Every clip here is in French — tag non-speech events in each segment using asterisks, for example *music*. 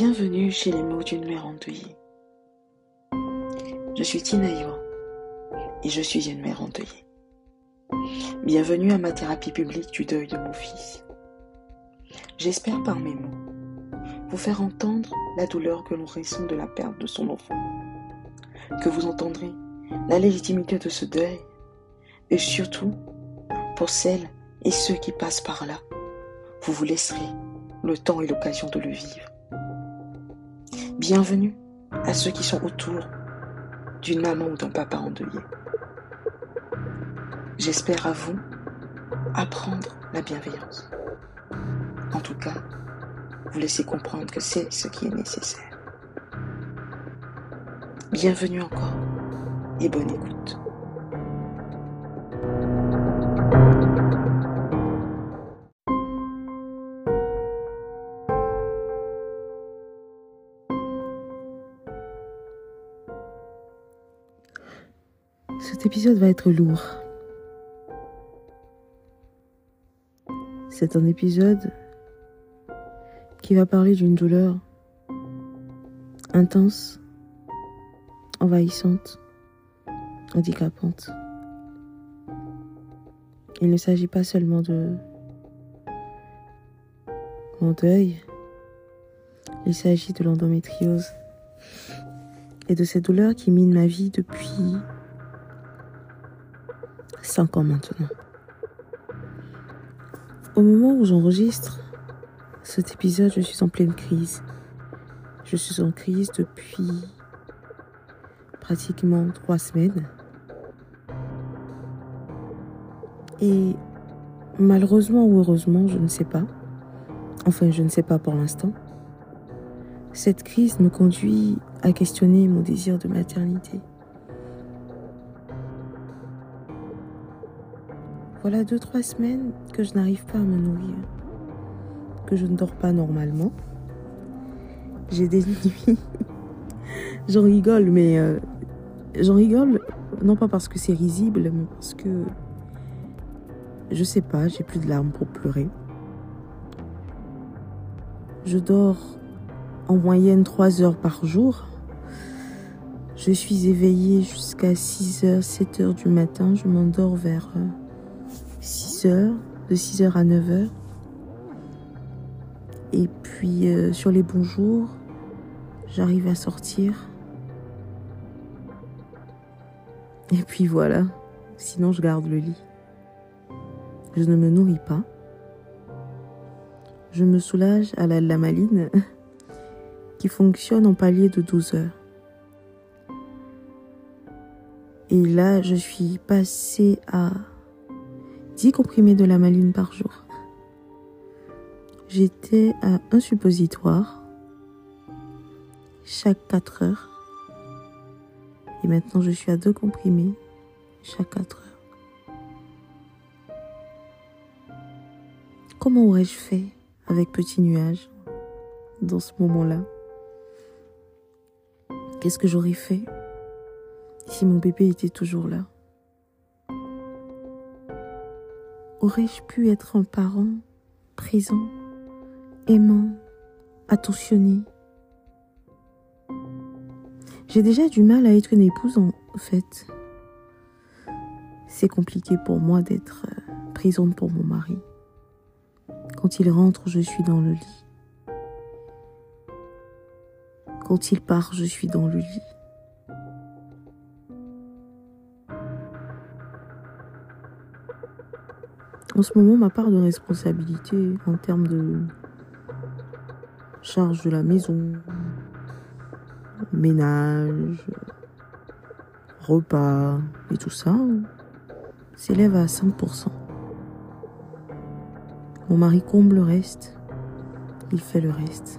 Bienvenue chez les mots d'une mère endeuillée. Je suis Tina et je suis une mère endeuillée. Bienvenue à ma thérapie publique du deuil de mon fils. J'espère par mes mots vous faire entendre la douleur que l'on ressent de la perte de son enfant, que vous entendrez la légitimité de ce deuil et surtout pour celles et ceux qui passent par là, vous vous laisserez le temps et l'occasion de le vivre. Bienvenue à ceux qui sont autour d'une maman ou d'un papa endeuillé. J'espère à vous apprendre la bienveillance. En tout cas, vous laisser comprendre que c'est ce qui est nécessaire. Bienvenue encore et bonne écoute. Cet épisode va être lourd. C'est un épisode qui va parler d'une douleur intense, envahissante, handicapante. Il ne s'agit pas seulement de mon deuil, il s'agit de l'endométriose et de cette douleur qui mine ma vie depuis cinq ans maintenant. Au moment où j'enregistre cet épisode, je suis en pleine crise. Je suis en crise depuis pratiquement trois semaines. Et malheureusement ou heureusement, je ne sais pas. Enfin, je ne sais pas pour l'instant. Cette crise me conduit à questionner mon désir de maternité. Voilà deux, trois semaines que je n'arrive pas à me nourrir, que je ne dors pas normalement. J'ai des nuits. *laughs* j'en rigole, mais euh, j'en rigole non pas parce que c'est risible, mais parce que je sais pas, j'ai plus de larmes pour pleurer. Je dors en moyenne 3 heures par jour. Je suis éveillée jusqu'à 6h, 7h du matin. Je m'endors vers euh, 6 heures, de 6 heures à 9 heures. Et puis euh, sur les bons jours, j'arrive à sortir. Et puis voilà, sinon je garde le lit. Je ne me nourris pas. Je me soulage à la lamaline *laughs* qui fonctionne en palier de 12 heures. Et là, je suis passée à 10 comprimés de la maline par jour. J'étais à un suppositoire chaque 4 heures. Et maintenant, je suis à deux comprimés chaque 4 heures. Comment aurais-je fait avec Petit Nuage dans ce moment-là? Qu'est-ce que j'aurais fait si mon bébé était toujours là? Aurais-je pu être un parent présent, aimant, attentionné? J'ai déjà du mal à être une épouse en fait. C'est compliqué pour moi d'être euh, présente pour mon mari. Quand il rentre, je suis dans le lit. Quand il part, je suis dans le lit. En ce moment, ma part de responsabilité en termes de charge de la maison, ménage, repas et tout ça s'élève à 5%. Mon mari comble le reste, il fait le reste.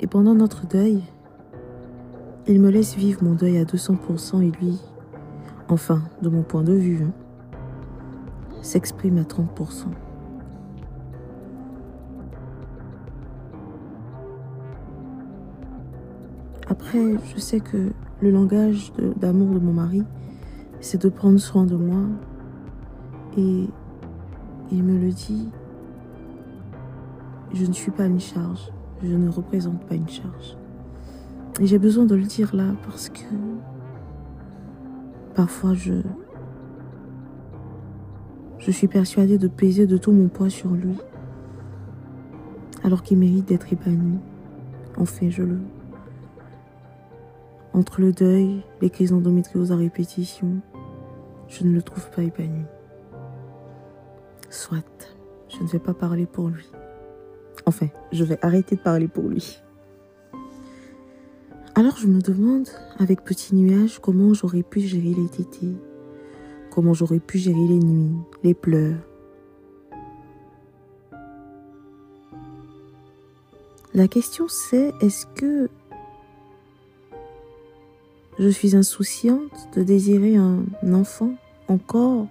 Et pendant notre deuil, il me laisse vivre mon deuil à 200% et lui, enfin, de mon point de vue, hein, s'exprime à 30%. Après, je sais que le langage d'amour de, mon mari, c'est de prendre soin de moi. Et il me le dit je ne suis pas une charge. Je ne représente pas une charge. Et j'ai besoin de le dire là parce que parfois je je suis persuadée de peser de tout mon poids sur lui alors qu'il mérite d'être épanoui. En fait, je le entre le deuil, les crises d'endométriose à répétition, je ne le trouve pas épanoui. Soit, je ne vais pas parler pour lui. Enfin, je vais arrêter de parler pour lui. Alors je me demande, avec petit nuage, comment j'aurais pu gérer les tétés, comment j'aurais pu gérer les nuits, les pleurs? La question c'est, est-ce que je suis insouciante de désirer un enfant encore,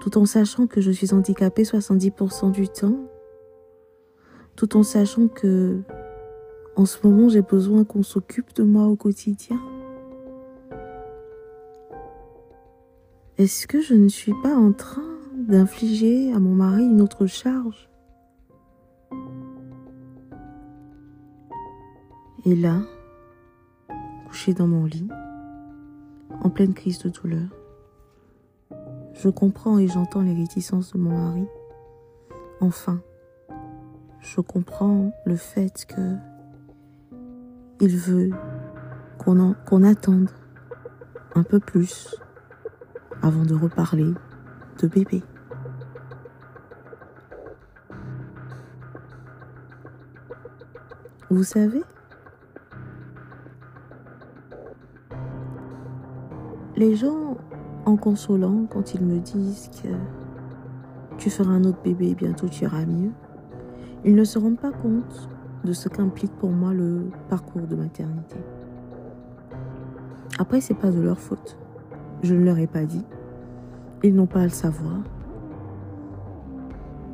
tout en sachant que je suis handicapée 70% du temps, tout en sachant que en ce moment j'ai besoin qu'on s'occupe de moi au quotidien. Est-ce que je ne suis pas en train d'infliger à mon mari une autre charge? Et là, couché dans mon lit, en pleine crise de douleur. Je comprends et j'entends les réticences de mon mari. Enfin, je comprends le fait que il veut qu'on attende un peu plus avant de reparler de bébé. Vous savez, Les gens, en consolant, quand ils me disent que tu feras un autre bébé et bientôt tu iras mieux, ils ne se rendent pas compte de ce qu'implique pour moi le parcours de maternité. Après, c'est pas de leur faute. Je ne leur ai pas dit. Ils n'ont pas à le savoir.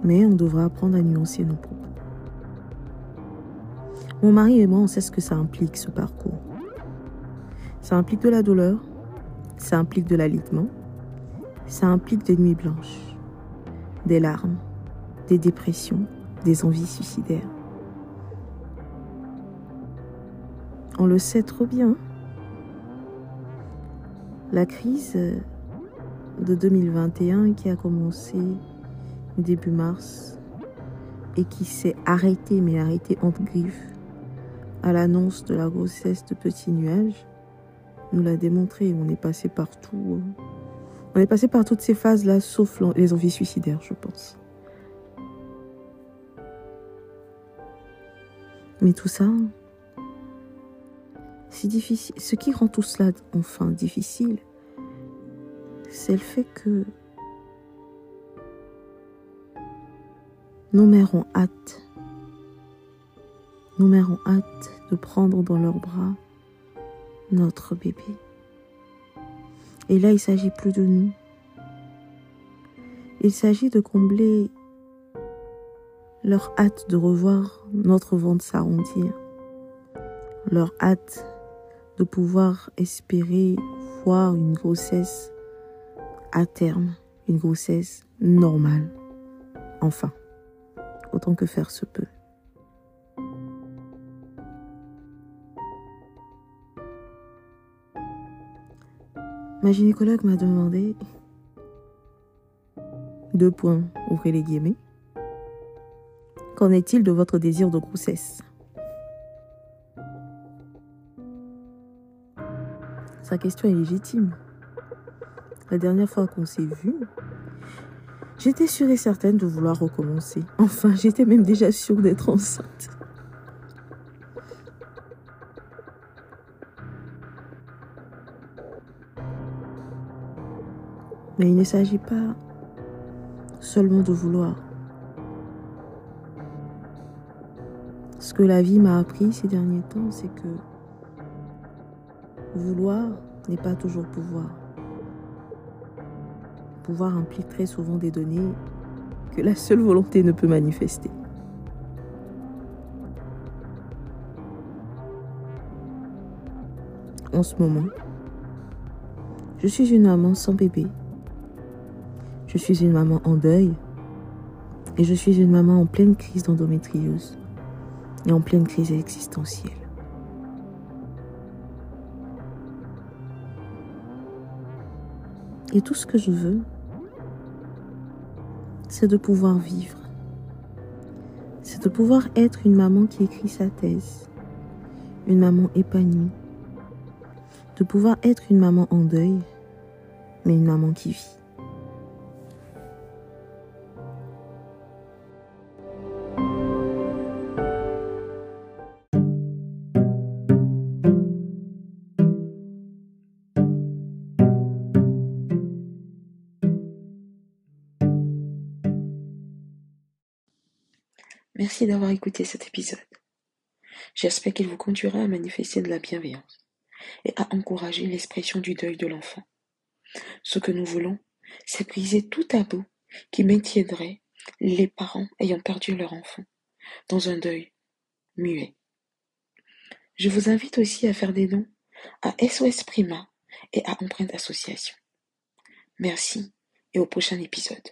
Mais on devra apprendre à nuancer nos propos. Mon mari et moi, on sait ce que ça implique, ce parcours. Ça implique de la douleur, ça implique de l'alitement. Ça implique des nuits blanches, des larmes, des dépressions, des envies suicidaires. On le sait trop bien. La crise de 2021 qui a commencé début mars et qui s'est arrêtée, mais arrêtée entre griffes, à l'annonce de la grossesse de petits nuages, nous l'a démontré. On est passé partout. Hein. On est passé par toutes ces phases-là, sauf les envies suicidaires, je pense. Mais tout ça, Ce qui rend tout cela enfin difficile, c'est le fait que nos mères ont hâte. Nos mères ont hâte de prendre dans leurs bras notre bébé. Et là, il s'agit plus de nous. Il s'agit de combler leur hâte de revoir notre ventre s'arrondir, leur hâte de pouvoir espérer voir une grossesse à terme, une grossesse normale. Enfin, autant que faire se peut. Ma gynécologue m'a demandé deux points, ouvrez les guillemets. Qu'en est-il de votre désir de grossesse? Sa question est légitime. La dernière fois qu'on s'est vu, j'étais sûre et certaine de vouloir recommencer. Enfin, j'étais même déjà sûre d'être enceinte. Mais il ne s'agit pas seulement de vouloir. Ce que la vie m'a appris ces derniers temps, c'est que vouloir n'est pas toujours pouvoir. Pouvoir implique très souvent des données que la seule volonté ne peut manifester. En ce moment, je suis une maman sans bébé je suis une maman en deuil Et je suis une maman en pleine crise d'endométriose et en pleine crise existentielle. Et tout ce que je veux, c'est de pouvoir vivre. C'est de pouvoir être une maman qui écrit sa thèse, une maman épanouie, de pouvoir être une maman en deuil, mais une maman qui vit. Merci d'avoir écouté cet épisode. J'espère qu'il vous conduira à manifester de la bienveillance et à encourager l'expression du deuil de l'enfant. Ce que nous voulons, c'est briser tout tabou qui maintiendrait les parents ayant perdu leur enfant dans un deuil muet. Je vous invite aussi à faire des dons à SOS Prima et à Empreinte Association. Merci et au prochain épisode.